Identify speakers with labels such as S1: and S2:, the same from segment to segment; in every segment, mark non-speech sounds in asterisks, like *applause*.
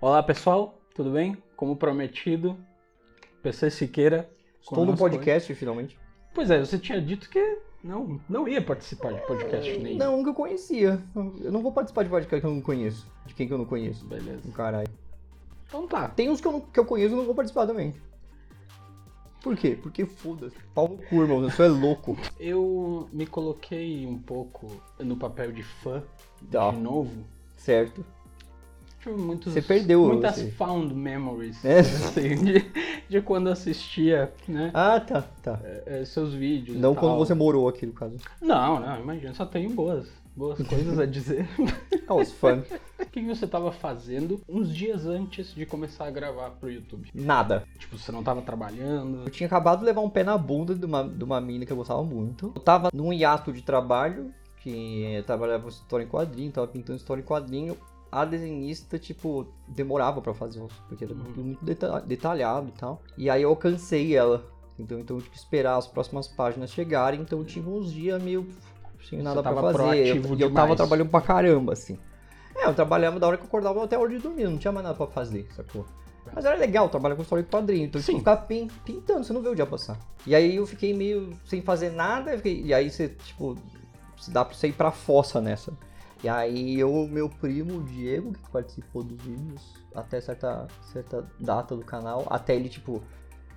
S1: Olá pessoal, tudo bem? Como prometido, PC Siqueira.
S2: Estou no podcast, finalmente.
S1: Pois é, você tinha dito que não, não ia participar de podcast nenhum.
S2: Não, que eu conhecia. Eu não vou participar de podcast que eu não conheço. De quem que eu não conheço.
S1: Beleza.
S2: Caralho.
S1: Então tá.
S2: Tem uns que eu, não- que eu conheço e não vou participar também. Por quê? Porque foda-se. Pau no cu, irmão. Você é louco. *laughs*
S1: Eu me coloquei um pouco no papel de fã
S2: Tá.
S1: de novo.
S2: Certo.
S1: Muitos,
S2: Você perdeu,
S1: muitas
S2: você.
S1: found memories
S2: É.
S1: assim, de, de quando assistia né,
S2: Ah, tá, tá.
S1: eh, seus vídeos.
S2: Não quando você morou aqui, no caso.
S1: Não, não, imagina, só tenho boas, boas coisas a dizer. *laughs*
S2: Ah, os fãs.
S1: O que você tava fazendo uns dias antes de começar a gravar pro YouTube?
S2: Nada.
S1: Tipo, você não tava trabalhando?
S2: Eu tinha acabado de levar um pé na bunda de uma, de uma mina que eu gostava muito. Eu tava num hiato de trabalho, que eu trabalhava com história em quadrinho, tava pintando história em quadrinho. A desenhista, tipo, demorava pra fazer, os- porque era
S1: Uhum.
S2: tudo muito deta- detalhado e tal. E aí eu alcancei ela. Então, então eu tive que esperar as próximas páginas chegarem. Então eu tive uns dias meio sem nada pra
S1: tava
S2: fazer. E eu, eu tava trabalhando pra caramba, assim. É, eu trabalhava da hora que eu acordava até a hora de dormir, não tinha mais nada pra fazer, sacou? Mas era legal trabalhar com história de quadrinho, então
S1: Sim.
S2: tipo, ficar pin- pintando, você não vê o dia passar. E aí eu fiquei meio sem fazer nada, e aí você, tipo, dá pra você ir pra fossa nessa. E aí eu, meu primo, o Diego, que participou dos vídeos até certa, certa data do canal, até ele, tipo,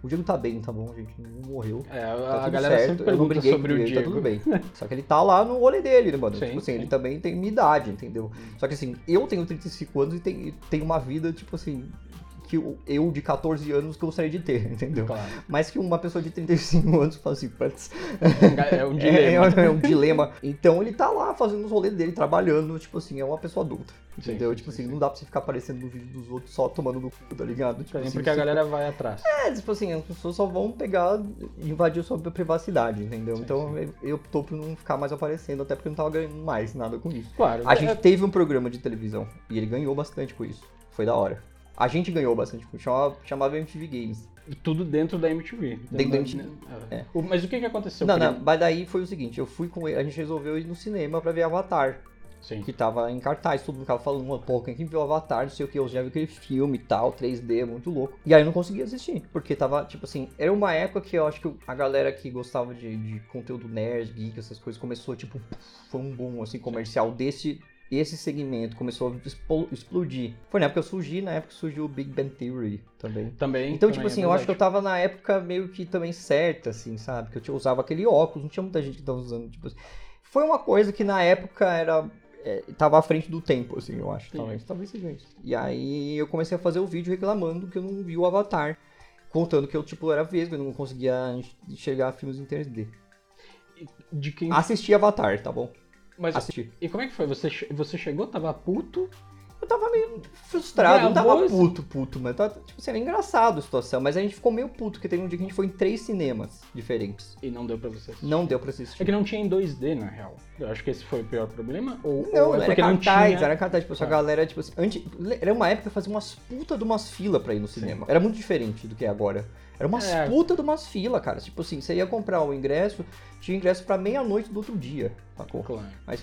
S2: o Diego tá bem, tá bom, gente, não morreu.
S1: É,
S2: Tá
S1: a
S2: tudo
S1: galera
S2: certo,
S1: sempre
S2: eu não briguei
S1: sobre
S2: com
S1: o
S2: ele,
S1: Diego.
S2: tá tudo bem. Só que ele tá lá no rolê dele, né, mano?
S1: Sim,
S2: tipo assim,
S1: sim.
S2: ele também tem minha idade, entendeu? Só que assim, eu tenho 35 anos e tenho, e tenho uma vida, tipo assim, que eu, de 14 anos gostaria de ter, *laughs* entendeu?
S1: Claro.
S2: Mas que uma pessoa de 35 anos fala assim, putz,
S1: É um *laughs*
S2: é,
S1: dilema.
S2: é um dilema. Então ele tá lá fazendo os rolês dele, trabalhando, tipo assim, é uma pessoa adulta.
S1: Sim,
S2: Entendeu?
S1: sim,
S2: tipo
S1: sim,
S2: assim,
S1: sim.
S2: não dá pra você ficar aparecendo no vídeo dos outros só tomando no cu, tá ligado? Tipo
S1: Sim,
S2: assim,
S1: porque a galera vai atrás.
S2: é, tipo assim, as pessoas só vão pegar e invadir sua privacidade, entendeu? Então eu, tô por não ficar mais aparecendo, até porque eu não tava ganhando mais nada com isso.
S1: Claro.
S2: A
S1: é-
S2: gente teve um programa de televisão e ele ganhou bastante com isso. Foi da hora. A gente ganhou bastante. Chamava, chamava MTV Games.
S1: Tudo dentro da MTV.
S2: Dentro da MTV.
S1: É.
S2: É.
S1: Mas o que que aconteceu?
S2: não, não, mas daí foi o seguinte, eu fui com ele, a gente resolveu ir no cinema pra ver Avatar,
S1: Sim.
S2: que tava em cartaz, todo mundo ficava falando, "Mano, pô, quem que viu Avatar, não sei o que, eu já vi aquele filme e tal, 3D, muito louco. E aí eu não conseguia assistir, porque tava, tipo assim, era uma época que eu acho que a galera que gostava de, de conteúdo nerd, geek, essas coisas, começou, tipo, foi um boom, assim, comercial desse... Esse segmento começou a explodir. Foi na época que eu surgi, na época que surgiu o Big Bang Theory também.
S1: Também.
S2: Então,
S1: também
S2: tipo
S1: é
S2: assim, eu acho que eu tava na época meio que também certa, assim, sabe? Que eu tinha- usava aquele óculos, não tinha muita gente que tava usando, tipo assim. Foi uma coisa que na época era. É, tava à frente do tempo, assim, eu acho.
S1: Sim.
S2: Talvez, talvez seja isso. E aí eu comecei a fazer o vídeo reclamando que eu não vi o Avatar. Contando que eu, tipo, era vesgo, eu não conseguia enxergar filmes em 3D.
S1: De quem.
S2: Assisti Avatar, tá bom?
S1: Mas
S2: Assisti.
S1: e como é que foi? Você, você chegou, tava puto?
S2: Eu tava meio frustrado, não tava puto, puto, mas tava, tipo assim, era engraçado a situação. Mas a gente ficou meio puto, porque teve um dia que a gente foi em três cinemas diferentes.
S1: E não deu pra você assistir?
S2: Não deu pra assistir.
S1: É que não tinha em 2D, na real. Eu acho que esse foi o pior problema. Ou,
S2: Não,
S1: ou é
S2: era
S1: porque não
S2: cartaz,
S1: tinha.
S2: era cartaz. Tipo, essa
S1: Tá.
S2: galera, tipo assim, antes, era uma época que fazia umas puta de umas filas pra ir no cinema. Era muito diferente do que é agora. Era umas
S1: É.
S2: puta de umas filas, cara. Tipo assim, você ia comprar o ingresso, tinha ingresso pra meia-noite do outro dia, sacou?
S1: Claro.
S2: Aí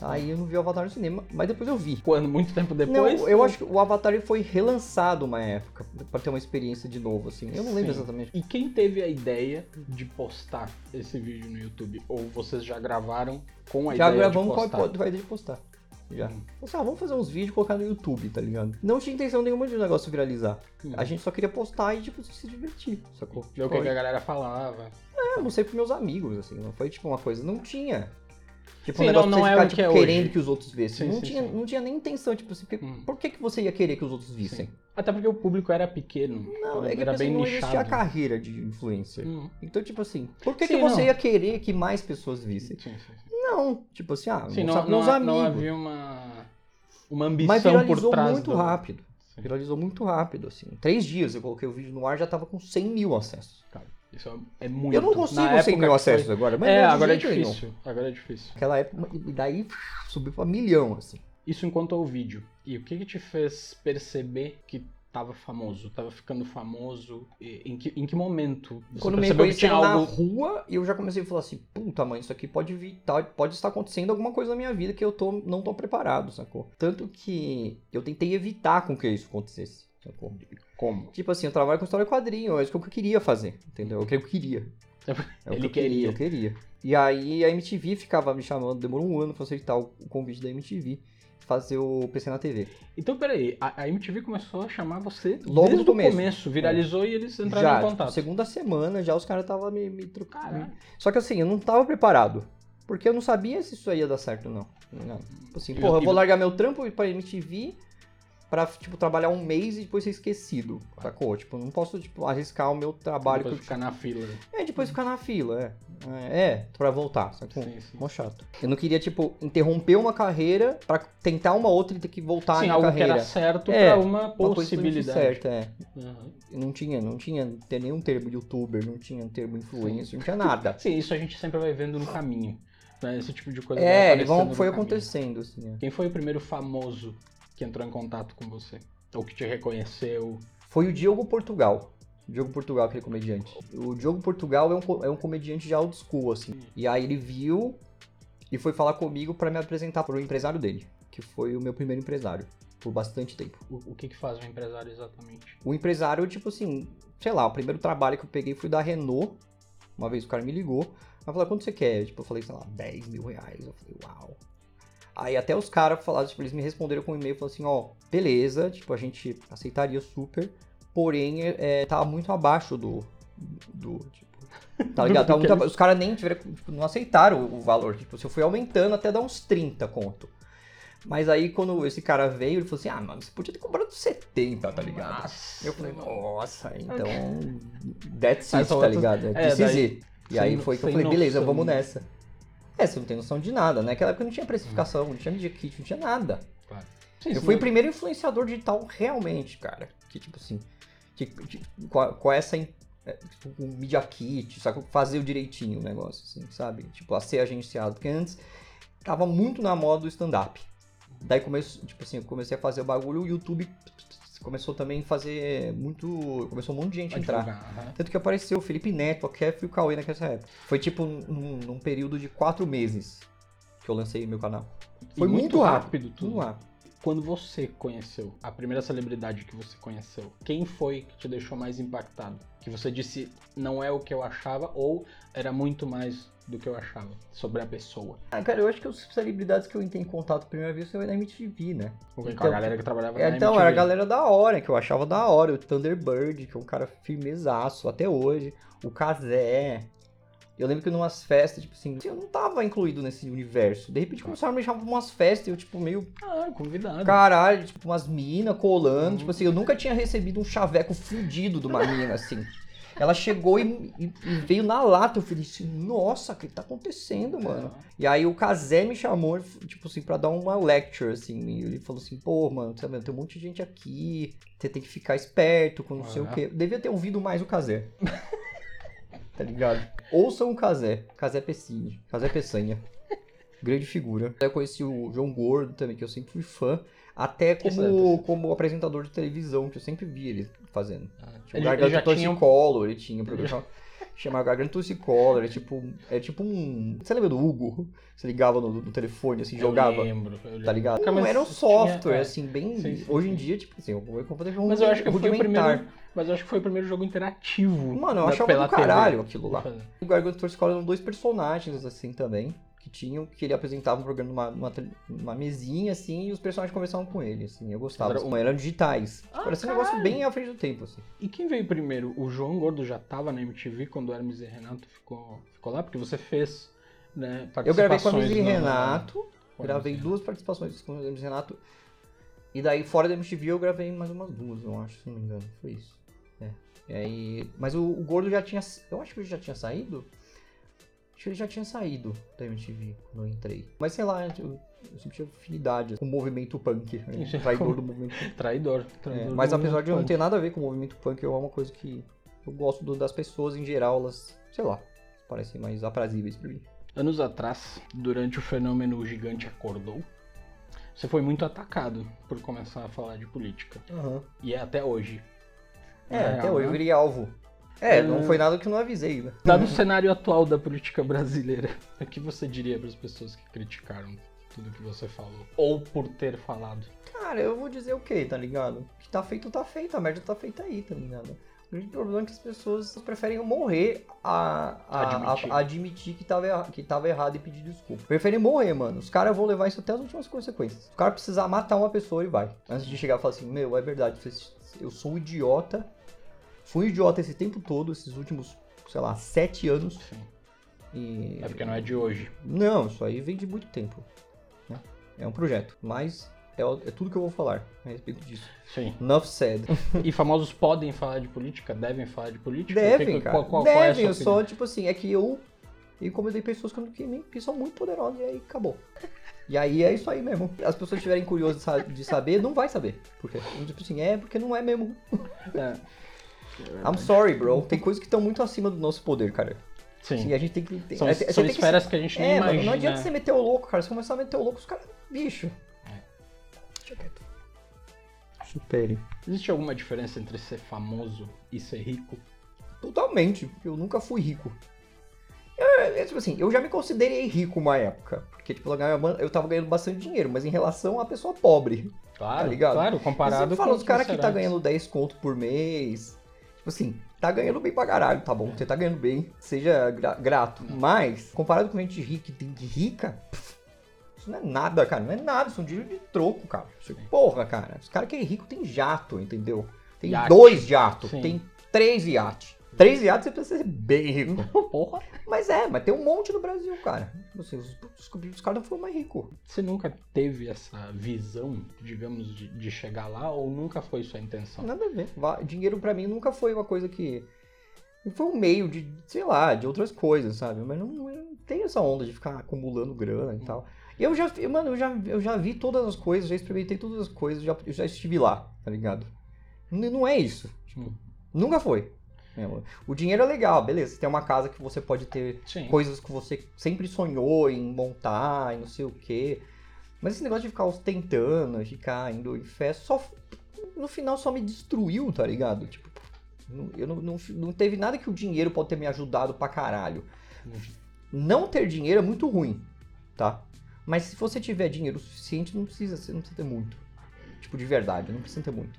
S2: Aí eu não vi o Avatar no cinema, mas depois eu vi.
S1: Quando, muito tempo depois.
S2: não, eu acho que o Avatar foi relançado uma época, pra ter uma experiência de novo, assim. Eu não lembro
S1: Sim.
S2: exatamente.
S1: E quem teve a ideia de postar esse vídeo no YouTube? Ou vocês já gravaram com a
S2: Já
S1: ideia
S2: gravamos
S1: de
S2: com
S1: postar?
S2: a vai de postar. Já.
S1: Hum.
S2: Assim, ah, vamos fazer uns vídeos e colocar no YouTube, tá ligado? Não tinha intenção nenhuma de o negócio viralizar.
S1: Hum.
S2: A gente só queria postar e, tipo, se divertir, sacou?
S1: Ver o que, que a galera falava.
S2: É, mostrei pros meus amigos, assim, não foi tipo uma coisa, não tinha. Tipo,
S1: Sim,
S2: um negócio
S1: não- não é
S2: ficar, tipo,
S1: que é
S2: querendo
S1: hoje.
S2: que os outros vissem.
S1: Sim,
S2: não,
S1: sim,
S2: tinha, não tinha nem intenção, tipo assim, porque-
S1: Hum.
S2: por que, que você ia querer que os outros vissem?
S1: Até porque o público era pequeno.
S2: Não,
S1: então
S2: é que
S1: era
S2: assim,
S1: bem
S2: não
S1: nichado.
S2: existia a carreira de influencer.
S1: Hum.
S2: Então, tipo assim, por que, que você
S1: não.
S2: ia querer que mais pessoas vissem? Não, tipo assim, ah,
S1: Sim, não,
S2: meus
S1: não,
S2: amigos.
S1: não havia uma, uma ambição
S2: Mas
S1: por
S2: viralizou
S1: trás
S2: muito
S1: do...
S2: rápido. Viralizou muito rápido, assim. Em três dias eu coloquei o vídeo no ar já tava com 100 mil acessos.
S1: Cara, isso é muito.
S2: Eu não consigo
S1: Na
S2: 100
S1: época
S2: mil acessos
S1: foi-
S2: agora, mas
S1: É,
S2: de
S1: agora é
S2: jeito nenhum.
S1: difícil. Agora é difícil.
S2: Naquela época, e daí subiu pra milhão, assim.
S1: Isso enquanto ao vídeo. E o que, que te fez perceber que tava famoso? Tava ficando famoso? E Em que, em que momento? Você
S2: Quando me
S1: percebeu que tinha
S2: reconheceram na
S1: algo...
S2: rua, eu já comecei a falar assim, puta mãe, isso aqui pode vir, tá- pode estar acontecendo alguma coisa na minha vida que eu tô, não tô preparado, sacou? Tanto que eu tentei evitar com que isso acontecesse, sacou?
S1: Como?
S2: Tipo assim, eu trabalho com história em quadrinho, é isso que eu queria fazer, entendeu? É o que eu queria. É o que
S1: Ele
S2: eu queria, eu queria. E aí a MTV ficava me chamando, demorou um ano pra aceitar o o convite da MTV, fazer o PC na TV.
S1: Então, peraí, a, a MTV começou a chamar você
S2: Logo
S1: desde
S2: no
S1: o
S2: começo.
S1: começo, viralizou e eles entraram
S2: já,
S1: em
S2: tipo,
S1: contato.
S2: segunda semana, já os caras estavam me, me trocando.
S1: Caralho.
S2: Só que assim, eu não tava preparado. Porque eu não sabia se isso aí ia dar certo ou não. não. Tipo assim, porra, eu vou largar meu trampo e ir pra MTV pra, tipo, trabalhar um mês e depois ser esquecido. Sacou? Tipo, não posso, tipo, arriscar o meu trabalho
S1: Depois
S2: eu
S1: ficar na fila.
S2: É, depois ficar na fila, é. É, é pra voltar, sacou?
S1: Sim, sim.
S2: Mó chato. Eu não queria, tipo, interromper uma carreira pra tentar uma outra e ter que voltar
S1: Sim,
S2: na
S1: algo que era certo
S2: É,
S1: pra uma
S2: Uma
S1: possibilidade.
S2: certa, é.
S1: Uhum.
S2: Não tinha, não tinha ter nenhum termo youtuber, não tinha termo influencer, não tinha nada.
S1: Sim, isso a gente sempre vai vendo no caminho. Né? Esse tipo de coisa
S2: É, vão, foi acontecendo, assim. é.
S1: Quem foi o primeiro famoso que entrou em contato com você? Ou que te reconheceu?
S2: Foi o Diogo Portugal. O Diogo Portugal, aquele comediante. O Diogo Portugal é um, é um comediante de old school, assim. E aí ele viu e foi falar comigo pra me apresentar pro empresário dele, que foi o meu primeiro empresário, por bastante tempo.
S1: O, o que, que faz um empresário exatamente?
S2: O empresário, tipo assim, sei lá, o primeiro trabalho que eu peguei foi da Renault. Uma vez o cara me ligou. Ela falou, quanto você quer? Tipo, eu falei, sei lá, 10 mil reais. Eu falei, uau. Aí até os caras falaram, tipo, eles me responderam com um e-mail, falaram assim, ó, beleza, tipo, a gente aceitaria super, porém, é, tava muito abaixo do, do, tipo, tá *laughs*
S1: Do
S2: ligado? Tava muito
S1: eles-
S2: aba- Os caras nem tiveram, tipo, não aceitaram o valor, tipo, se eu fui aumentando até dar uns 30 conto. Mas aí, quando esse cara veio, ele falou assim, ah, mano, você podia ter comprado 70, tá ligado?
S1: Nossa.
S2: Eu falei, nossa, então. That's it, tá ligado?
S1: é,
S2: This is
S1: daí-
S2: it. E aí foi que eu falei, beleza,
S1: noção.
S2: vamos nessa. É, você não tem noção de nada, né? Naquela época não tinha precificação, não tinha media kit, não tinha nada.
S1: Claro. Sim,
S2: Eu
S1: sim,
S2: fui o primeiro influenciador digital realmente, cara. Que tipo assim, que, que- com, a- com essa. in- é, Tipo, com media kit, só que fazer o direitinho o negócio, assim, sabe? Tipo, a ser agenciado. Porque antes tava muito na moda do stand-up. Daí começou, tipo assim, eu comecei a fazer o bagulho, o YouTube começou também a fazer muito. Começou um monte de gente a entrar.
S1: divulgar, aham.
S2: Tanto que apareceu o Felipe Neto, a Kef e o Cauê naquela época. Foi tipo num, num período de quatro meses que eu lancei meu canal. Foi muito, rápido.
S1: tudo.
S2: Tudo rápido.
S1: Quando você conheceu, a primeira celebridade que você conheceu, quem foi que te deixou mais impactado? Que você disse, não é o que eu achava, ou era muito mais do que eu achava sobre a pessoa?
S2: Ah, cara, eu acho que as celebridades que eu entrei em contato primeira vez foi na MTV, né?
S1: Ou com
S2: Então,
S1: a galera que trabalhava
S2: É,
S1: na
S2: então,
S1: MTV?
S2: era a galera da hora, que eu achava da hora. O Thunderbird, que é um cara firmezaço até hoje. O Kazé. Eu lembro que numas festas, tipo assim, eu não tava incluído nesse universo. De repente começaram a me chamar pra umas festas e eu, tipo, meio
S1: Ah, convidado.
S2: caralho, tipo, umas minas colando.
S1: Uhum.
S2: Tipo assim, eu nunca tinha recebido um chaveco fudido de uma mina, assim. Ela chegou e, e- e veio na lata. Eu falei assim, nossa, o que tá acontecendo, mano? E aí o Kazé me chamou, tipo assim, pra dar uma lecture, assim. e Ele falou assim, pô, mano, tá vendo? Tem um monte de gente aqui, você tem que ficar esperto com não sei o
S1: Aham.
S2: quê. Devia ter ouvido mais o Kazé. tá ligado? Ouçam o Kazé. Kazé Pessinha. Kazé Peçanha. Grande figura. Eu conheci o João Gordo também, que eu sempre fui fã. Até como,
S1: é-
S2: como apresentador de televisão, que eu sempre vi ele fazendo.
S1: Ah,
S2: Tipo,
S1: ele,
S2: Garganta
S1: tinha um...
S2: Ele tinha um programa chamado Garganta Torcicolor, é tipo, é tipo um... Você lembra do Hugo? Você ligava no, no telefone, assim, jogava,
S1: Eu lembro, eu lembro.
S2: tá ligado? Não,
S1: mais
S2: era um
S1: tinha-
S2: software,
S1: é.
S2: assim, bem...
S1: Sim, sim,
S2: hoje
S1: sim.
S2: em dia, tipo assim, o computador
S1: Mas eu acho que foi o primeiro. Mas eu acho que foi o primeiro jogo interativo.
S2: Mano, eu
S1: da-
S2: achava do caralho
S1: TV.
S2: aquilo lá. O Garganta Torcicolor eram dois personagens, assim, também, que tinham, que ele apresentava um programa numa, numa, numa mesinha, assim, e os personagens conversavam com ele, assim, eu gostava.
S1: Era
S2: Assim,
S1: um-
S2: eram digitais.
S1: Ah,
S2: Parecia um negócio bem à frente do tempo, assim.
S1: E quem veio primeiro? O João Gordo já tava na MTV quando o Hermes e Renato ficou, ficou lá? Porque você fez, né,
S2: Eu gravei com a Hermes e
S1: no-
S2: Renato,
S1: a
S2: Gravei duas participações com o Hermes e Renato. E daí, fora da MTV, eu gravei mais umas duas, eu acho, se não me engano. Foi isso. É. E aí, mas o, o Gordo já tinha. Eu acho que ele já tinha saído. Acho que ele já tinha saído da MTV quando eu entrei. Mas sei lá, eu, eu sempre tive afinidade com o movimento punk. Né? *laughs* Traidor do movimento punk.
S1: Traidor.
S2: É,
S1: traidor
S2: mas
S1: do
S2: apesar de eu não ter nada a ver com o movimento punk, é uma coisa que eu gosto do- das pessoas em geral, elas, sei lá, parecem mais aprazíveis pra mim.
S1: Anos atrás, durante o fenômeno O Gigante Acordou, Você foi muito atacado por começar a falar de política. E é até hoje.
S2: É,
S1: Na
S2: até
S1: real,
S2: hoje eu
S1: né?
S2: virei alvo. É, não foi nada que eu não avisei, né?
S1: Dado o cenário atual da política brasileira, *laughs* o que você diria para as pessoas que criticaram tudo que você falou? Ou por ter falado?
S2: Cara, eu vou dizer o quê, tá ligado? O que tá feito, tá feito. A merda tá feita aí, tá ligado? O grande problema é que as pessoas preferem morrer a, a- a-
S1: Admitir.
S2: a admitir que tava, que tava errado e pedir desculpa. Preferem morrer, mano. Os caras vão levar isso até as últimas consequências. O cara precisar matar uma pessoa e vai. Antes de chegar e falar assim, meu, é verdade, eu sou um idiota. Fui um idiota esse tempo todo, esses últimos, sei lá, sete anos.
S1: Sim.
S2: E...
S1: É porque não é de hoje.
S2: Não, isso aí vem de muito tempo. né? É um projeto. Mas é, o- é tudo que eu vou falar a respeito disso.
S1: Sim.
S2: Enough said. *laughs*
S1: E famosos podem falar de política? Devem falar de política?
S2: Devem,
S1: que-
S2: cara.
S1: Qual, qual, qual é
S2: Devem, eu só, tipo assim, é que eu incomodei pessoas que, que, que são muito poderosas e aí acabou. E aí é isso aí mesmo. As pessoas estiverem curiosas de sa- de saber, não vai saber. Por quê? Tipo assim, é porque não é mesmo. *laughs*
S1: É.
S2: I'm sorry, bro. Tem coisas que estão muito acima do nosso poder, cara.
S1: Sim.
S2: E a gente tem que. Tem,
S1: São,
S2: é, você
S1: são
S2: tem que
S1: esferas que, a gente nem
S2: É, mano,
S1: imagina.
S2: não adianta você meter o louco, cara. Se começar a meter o louco, os caras. Bicho.
S1: É.
S2: Deixa quieto. Supere.
S1: Existe alguma diferença entre ser famoso e ser rico?
S2: Totalmente, eu nunca fui rico. Eu, é, tipo assim, eu já me considerei rico uma época. Porque, tipo, eu ganhava- eu tava ganhando bastante dinheiro, mas em relação à pessoa pobre.
S1: Claro,
S2: Tá ligado?
S1: claro,
S2: Você
S1: comparado
S2: fala,
S1: com
S2: os caras que
S1: você
S2: tá ganhando 10 conto por mês. Tipo assim, tá ganhando bem pra caralho, tá bom? Você tá ganhando bem, seja gra- grato. Mas, comparado com gente rica tem de rica, pff, isso não é nada, cara. Não é nada, isso é um dinheiro de troco, cara. Isso-
S1: Sim.
S2: Porra, cara. Os caras que é rico tem jato, entendeu? Tem dois jatos, tem três iates. Três iates você precisa ser bem rico. *laughs*
S1: Porra!
S2: Mas é, mas tem um monte no Brasil, cara. Assim, os, os, os caras não foram mais ricos.
S1: Você nunca teve essa visão, digamos, de, de chegar lá ou nunca foi sua intenção?
S2: Nada a ver. Dinheiro pra mim nunca foi uma coisa que. Foi um meio de, sei lá, de outras coisas, sabe? Mas não, não tem essa onda de ficar acumulando grana e tal. E eu já, mano, eu já, eu já vi todas as coisas, já experimentei todas as coisas, já, eu já estive lá, tá ligado? Não é isso. Tipo,
S1: Hum.
S2: nunca foi. É, O dinheiro é legal, beleza. Você tem uma casa que você pode ter
S1: Sim.
S2: coisas que você sempre sonhou em montar e não sei o quê. Mas esse negócio de ficar ostentando, ficar indo em festa, só no final só me destruiu, tá ligado? Tipo, eu não, não, não teve nada que o dinheiro pode ter me ajudado pra caralho. Não ter dinheiro é muito ruim, tá? Mas se você tiver dinheiro suficiente, não precisa, você não precisa ter muito. Tipo, de verdade, não precisa ter muito.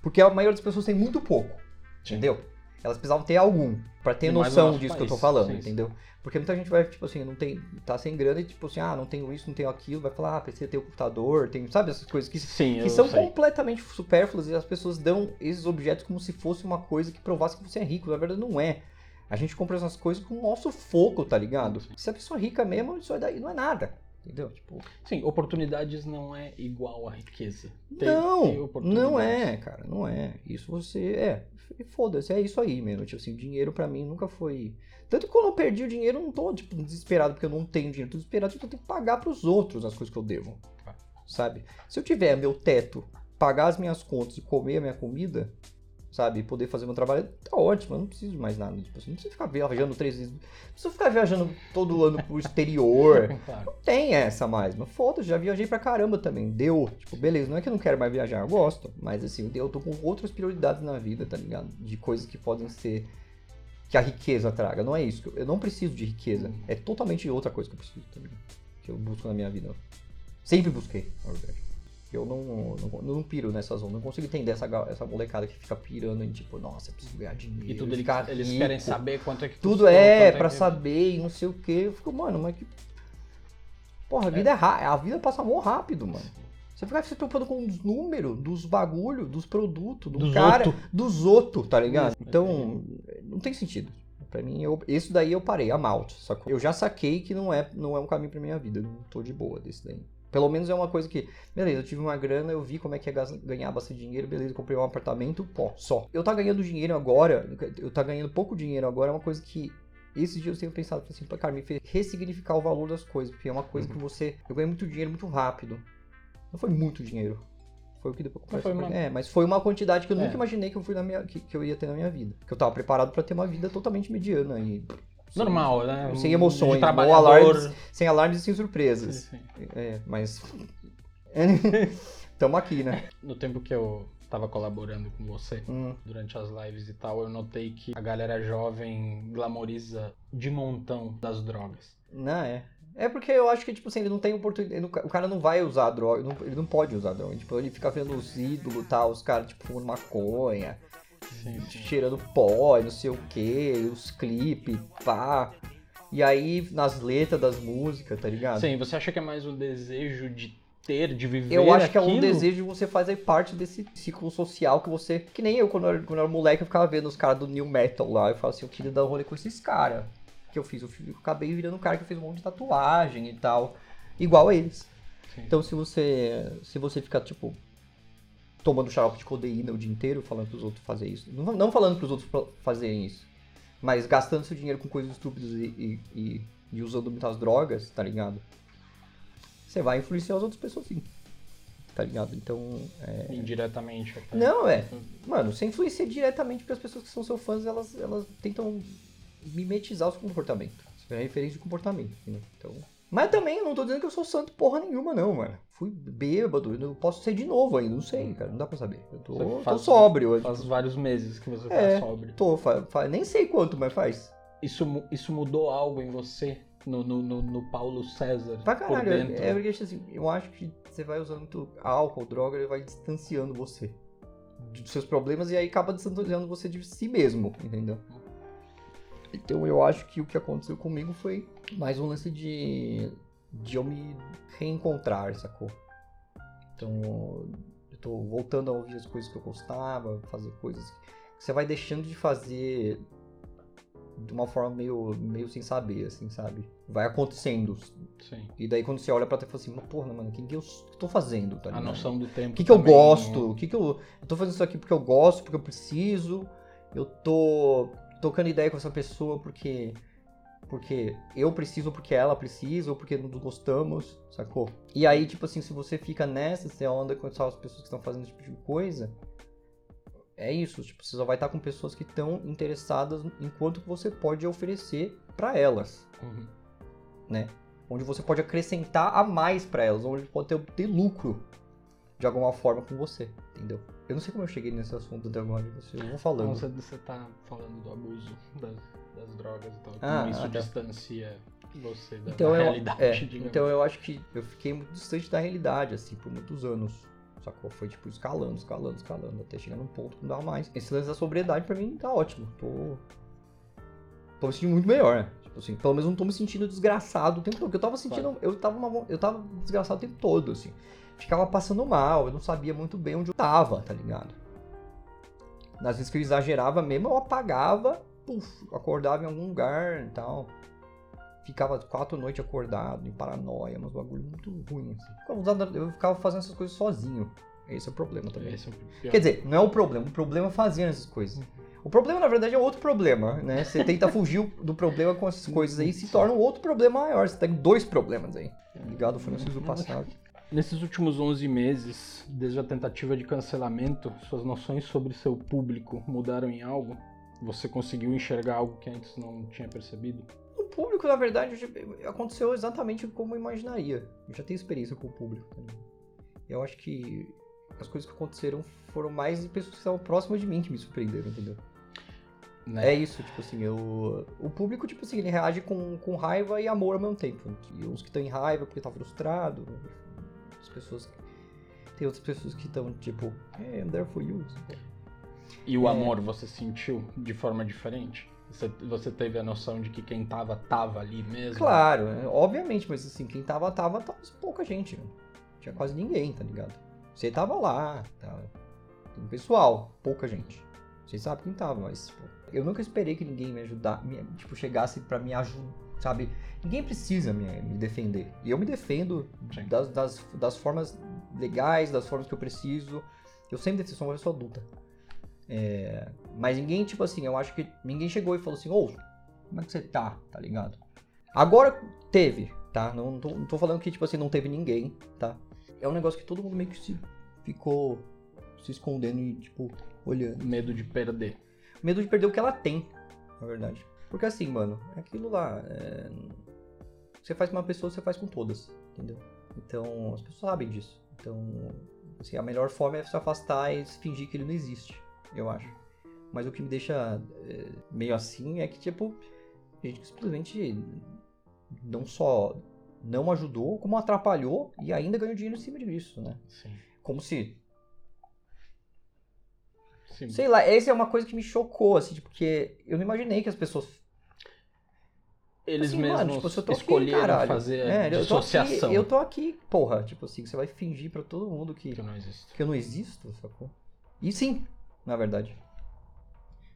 S2: Porque a maioria das pessoas tem muito pouco, entendeu? Elas precisavam ter algum, pra ter
S1: E
S2: noção disso que eu tô
S1: país,
S2: falando,
S1: sim, sim.
S2: entendeu? Porque muita gente vai, tipo assim, não tem, tá sem grana e tipo assim, ah, não tenho isso, não tenho aquilo, vai falar, ah, precisa ter o computador, tem, sabe essas coisas que,
S1: Sim,
S2: que são
S1: sei.
S2: completamente supérfluas e as pessoas dão esses objetos como se fosse uma coisa que provasse que você é rico, na verdade não é. A gente compra essas coisas com o nosso foco, tá ligado?
S1: Sim.
S2: Se a pessoa é rica mesmo, isso daí não é nada, entendeu? Tipo,
S1: Sim, oportunidades não é igual à riqueza. Tem- tem
S2: não,
S1: oportunidades.
S2: não é, cara, não é. Isso você é. Foda-se, é isso aí mesmo. Tipo assim, dinheiro pra mim nunca foi. Tanto que quando eu perdi o dinheiro, eu não tô, tipo, desesperado porque eu não tenho dinheiro. Tô desesperado porque eu tenho que pagar pros outros as coisas que eu devo. Sabe? Se eu tiver meu teto, pagar as minhas contas e comer a minha comida, sabe? E poder fazer meu trabalho, tá ótimo. Eu não preciso de mais nada. Tipo não preciso ficar viajando três vezes. Não preciso ficar viajando todo ano pro exterior. *laughs*
S1: Claro.
S2: Tem essa mais, mas foda-se, já viajei pra caramba também. Deu, tipo, beleza, não é que eu não quero mais viajar, eu gosto, mas assim, eu tô com outras prioridades na vida, tá ligado? De coisas que podem ser. que a riqueza traga. Não é isso, eu, não preciso de riqueza.
S1: Uhum.
S2: É totalmente outra coisa que eu preciso, tá ligado? Que eu busco na minha vida. Sempre busquei, na verdade. Eu não, não, não piro nessa zona, não consigo entender essa, essa molecada que fica pirando em tipo, nossa, eu preciso ganhar dinheiro.
S1: E tudo eles,
S2: ficar
S1: eles
S2: rico.
S1: querem saber quanto é que
S2: Tudo
S1: custou,
S2: é
S1: quanto
S2: pra
S1: que-
S2: saber e não sei o que. Eu fico, mano, mas que. Porra, a vida é, ra- a vida passa mó rápido, mano. Você fica se preocupando com os números, dos bagulho, dos produtos, do
S1: Dos
S2: cara,
S1: outro.
S2: dos outros, tá ligado? Então, não tem sentido. Pra mim, eu, isso daí eu parei, a malte, sacou? Eu já saquei que não é, não é um caminho pra minha vida, não tô de boa desse daí. Pelo menos é uma coisa que, beleza, eu tive uma grana, eu vi como é que é ganhar bastante dinheiro, beleza, eu comprei um apartamento, pô, só. Eu tá ganhando dinheiro agora, eu tá ganhando pouco dinheiro agora, é uma coisa que esses dias eu tenho pensado assim, cara, me fez ressignificar o valor das coisas, porque é uma coisa que você. Eu ganhei muito dinheiro muito rápido. Não foi muito dinheiro. Foi o que depois
S1: Mas foi uma-
S2: É, mas foi uma quantidade que eu
S1: É.
S2: nunca imaginei que eu, fui na minha, que, que eu ia ter na minha vida. Que eu tava preparado pra ter uma vida totalmente mediana e. sem-
S1: Normal, né?
S2: Sem emoções,
S1: trabalhador.
S2: alarmes, sem alarmes e sem surpresas.
S1: Sim, sim.
S2: É, mas *laughs* Tamo aqui, né?
S1: No tempo que eu tava colaborando com você,
S2: Hum,
S1: durante as lives e tal, eu notei que a galera jovem glamoriza de montão das drogas.
S2: não, é. É porque eu acho que, tipo assim, ele não tem oportunidade. O cara não vai usar droga, ele não pode usar droga. Tipo, ele fica vendo os ídolos e tal, os caras, tipo, fumando maconha,
S1: Sim, sim.
S2: cheirando pó, e não sei o que, os clipes, pá. E aí, nas letras das músicas, tá ligado?
S1: Sim, você acha que é mais um desejo de ter, de viver
S2: Eu acho que é um
S1: aquilo?
S2: desejo de você fazer parte desse ciclo social que você. Que nem eu, quando eu era, quando eu era moleque, eu ficava vendo os caras do New Metal lá. Eu falava assim, eu queria dar um rolê com esses caras. Que eu fiz. Eu, fi- eu acabei virando um cara que fez um monte de tatuagem e tal. Igual a eles.
S1: Sim.
S2: Então se você. Se você ficar, tipo. Tomando xarope de codeína o dia inteiro, falando pros outros fazer isso. Não, não falando pros outros fa- fazerem isso. Mas gastando seu dinheiro com coisas estúpidas e, e, e- e usando muitas drogas, tá ligado? Você vai influenciar as outras pessoas sim. Tá ligado? Então. é-
S1: Indiretamente até.
S2: Não, é. Mano, você influencia diretamente porque as pessoas que são seus fãs, elas, elas tentam mimetizar os comportamentos. Isso é referência de comportamento, entendeu? Então. Mas também não tô dizendo que eu sou santo porra nenhuma, não, mano. Fui bêbado, eu posso ser de novo ainda, não sei, cara, não dá pra saber. Eu tô,
S1: Você
S2: tô
S1: faz-
S2: sóbrio.
S1: Faz vários meses que você
S2: É.
S1: tá sóbrio.
S2: Tô, fa- fa- nem sei quanto, mas faz.
S1: Isso, isso mudou algo em você? No, no, no, no Paulo César?
S2: Pra
S1: por
S2: caralho,
S1: dentro?
S2: é porque assim, eu acho que você vai usando muito álcool, droga, ele vai distanciando você dos seus problemas e aí acaba distanciando você de si mesmo, entendeu? Então eu acho que o que aconteceu comigo foi mais um lance de, de eu me reencontrar, sacou? Então eu tô voltando a ouvir as coisas que eu gostava, fazer coisas que você vai deixando de fazer de uma forma meio, meio sem saber, assim, sabe? Vai acontecendo.
S1: Sim.
S2: E daí quando você olha pra trás, fala assim, mas porra, mano, o que, que eu tô fazendo, tá
S1: A noção do tempo.
S2: O que, que eu
S1: também,
S2: gosto?
S1: né?
S2: O que, que eu. Eu tô fazendo isso aqui porque eu gosto, porque eu preciso. Eu tô trocando ideia com essa pessoa porque. Porque eu preciso, porque ela precisa, ou porque nos gostamos, sacou? E aí, tipo assim, se você fica nessa, você anda com as pessoas que estão fazendo esse tipo de coisa, é isso. Tipo, você só vai estar com pessoas que estão interessadas em quanto você pode oferecer pra elas
S1: Uhum.
S2: onde você pode acrescentar a mais pra elas, onde pode ter, ter lucro de alguma forma com você, entendeu? Eu não sei como eu cheguei nesse assunto até agora, eu vou falando.
S1: você, você tá falando do abuso das, das drogas e tal.
S2: Ah,
S1: como isso
S2: ah, tá.
S1: distancia você da,
S2: Então
S1: da
S2: eu,
S1: realidade,
S2: é,
S1: digamos.
S2: então eu acho que eu fiquei muito distante da realidade, assim, por muitos anos. Sacou? Foi tipo escalando, escalando, escalando, até chegar num ponto que não dava mais. Esse lance da sobriedade pra mim tá ótimo. Tô. Tô me sentindo muito melhor, né? Tipo assim, pelo menos não tô me sentindo desgraçado o tempo todo. Porque eu tava sentindo. Eu tava, uma- eu tava desgraçado o tempo todo, assim. Ficava passando mal, eu não sabia muito bem onde eu tava, tá ligado? Nas vezes que eu exagerava mesmo, eu apagava, puf, acordava em algum lugar e tal ficava quatro noites acordado, em paranoia, uns bagulho muito ruim. Assim. Eu ficava fazendo essas coisas sozinho. Esse é o problema também.
S1: É o.
S2: Quer dizer, não é o problema, o problema é fazendo essas coisas. O problema, na verdade, é outro problema, né? Você tenta fugir do problema com essas coisas aí, se torna um outro problema maior. Você tem dois problemas aí. Ligado foi no do passado.
S1: Nesses últimos 11 meses, desde a tentativa de cancelamento, suas noções sobre seu público mudaram em algo? Você conseguiu enxergar algo que antes não tinha percebido?
S2: O público, na verdade, aconteceu exatamente como eu imaginaria. Eu já tenho experiência com o público. tá? Eu acho que as coisas que aconteceram foram mais de pessoas que estavam próximas de mim que me surpreenderam, entendeu?
S1: Né?
S2: É isso, tipo assim, eu... o público, tipo assim, ele reage com, com raiva e amor ao mesmo tempo. E uns que estão em raiva porque tá frustrado, as pessoas... Tem outras pessoas que estão, tipo, hey, I'm there for you.
S1: E o
S2: É.
S1: amor você sentiu de forma diferente? Você, você teve a noção de que quem tava, tava ali mesmo?
S2: Claro, né? obviamente, mas assim, quem tava, tava, tava pouca gente. Né? Tinha quase ninguém, tá ligado? Você tava lá, tá? Tem pessoal, pouca gente. Vocês sabem quem tava, mas tipo, eu nunca esperei que ninguém me ajudar, me- tipo, chegasse pra me ajudar, sabe? Ninguém precisa me, me defender. E eu me defendo das, das, das formas legais, das formas que eu preciso. Eu sempre defendo, sou uma pessoa adulta. É, mas ninguém, tipo assim, eu acho que ninguém chegou e falou assim, ô, como é que você tá, tá ligado? Agora teve, tá? Não tô, não tô falando que, tipo assim, não teve ninguém, tá? É um negócio que todo mundo meio que se ficou se escondendo e, tipo, olhando.
S1: Medo de perder.
S2: Medo de perder o que ela tem, na verdade. Porque assim, mano, é aquilo lá. é, Você faz com uma pessoa, você faz com todas, entendeu? Então, as pessoas sabem disso. Então, assim, a melhor forma é se afastar e fingir que ele não existe, eu acho. Mas o que me deixa é, meio assim é que, tipo, a gente simplesmente não só não ajudou, como atrapalhou e ainda ganhou dinheiro em cima disso, né?
S1: Sim.
S2: Como se
S1: Sim.
S2: Sei lá, essa é uma coisa que me chocou, assim, porque eu não imaginei que as pessoas.
S1: Eles
S2: assim,
S1: mesmos
S2: mano, tipo, se eu tô aqui,
S1: escolheram
S2: caralho,
S1: fazer a
S2: é, eu tô aqui-
S1: dissociação.
S2: Eu tô, aqui, porra, tipo assim, você vai fingir pra todo mundo que,
S1: Que não existe.
S2: que eu não existo, sacou? E sim, na verdade.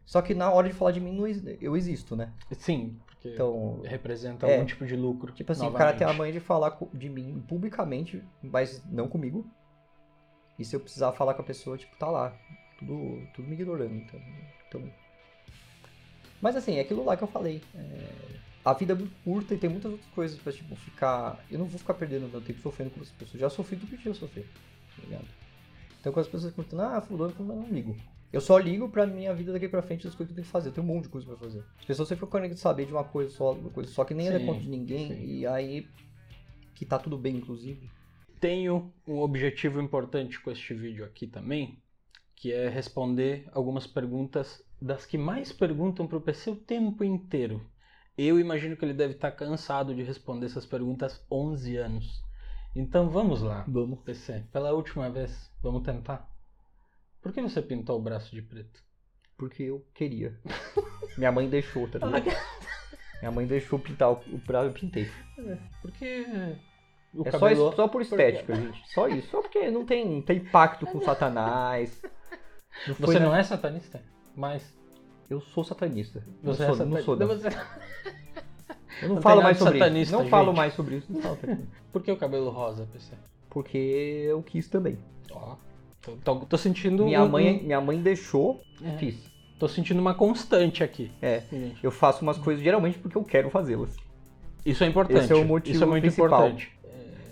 S2: Só que na hora de falar de mim, não eu existo, né?
S1: Sim, porque
S2: Então,
S1: representa
S2: é.
S1: algum tipo de lucro.
S2: tipo assim, o cara tem a
S1: novamente.
S2: mãe de falar de mim publicamente, mas não comigo. E se eu precisar falar com a pessoa, tipo, tá lá. Tudo, tudo me ignorando. Então, então- Mas assim, é aquilo lá que eu falei. é, A vida é muito curta e tem muitas outras coisas pra, tipo, ficar. Eu não vou ficar perdendo meu tempo sofrendo com as pessoas. Já sofri tudo que tinha sofrer. Tá ligado? Então quando as pessoas perguntam, ah, fulano, eu não ligo. Eu só ligo pra minha vida daqui pra frente das coisas que eu tenho que fazer. Eu tenho um monte de coisa pra fazer. As pessoas sempre ficam querendo saber de uma coisa só, uma coisa só que nem é
S1: Sim,
S2: conta de ninguém.
S1: sim.
S2: E aí. Que tá tudo bem, inclusive.
S1: Tenho um objetivo importante com este vídeo aqui também, que é responder algumas perguntas das que mais perguntam pro PC o tempo inteiro. Eu imagino que ele deve estar cansado de responder essas perguntas 11 anos. Então vamos lá.
S2: Vamos.
S1: PC, pela última vez, vamos tentar. Por que você pintou o braço de preto?
S2: Porque eu queria. Minha mãe deixou, tá ligado? Minha mãe deixou pintar o o prazo, eu pintei.
S1: Porque o
S2: é só,
S1: cabelo...
S2: isso, só por estética, gente. Só isso. Só porque não tem, não tem pacto com Satanás. *laughs* Não
S1: Você
S2: na-
S1: não é satanista, mas
S2: Eu sou satanista.
S1: você
S2: não
S1: é
S2: sou, não
S1: satanista.
S2: sou,
S1: Não,
S2: não.
S1: você-
S2: Eu não,
S1: Não
S2: falo mais sobre isso. Não falo
S1: gente.
S2: mais sobre isso. Não falo. *laughs*
S1: Por que o cabelo rosa, PC?
S2: Porque eu quis também.
S1: Ó, tô, tô- tô sentindo
S2: Minha
S1: um-
S2: mãe, minha mãe deixou,
S1: É.
S2: fiz.
S1: Tô sentindo uma constante aqui.
S2: É.
S1: gente.
S2: Eu faço umas coisas geralmente porque eu quero fazê-las.
S1: Isso é importante.
S2: Esse é o motivo
S1: Isso é muito
S2: principal.
S1: importante.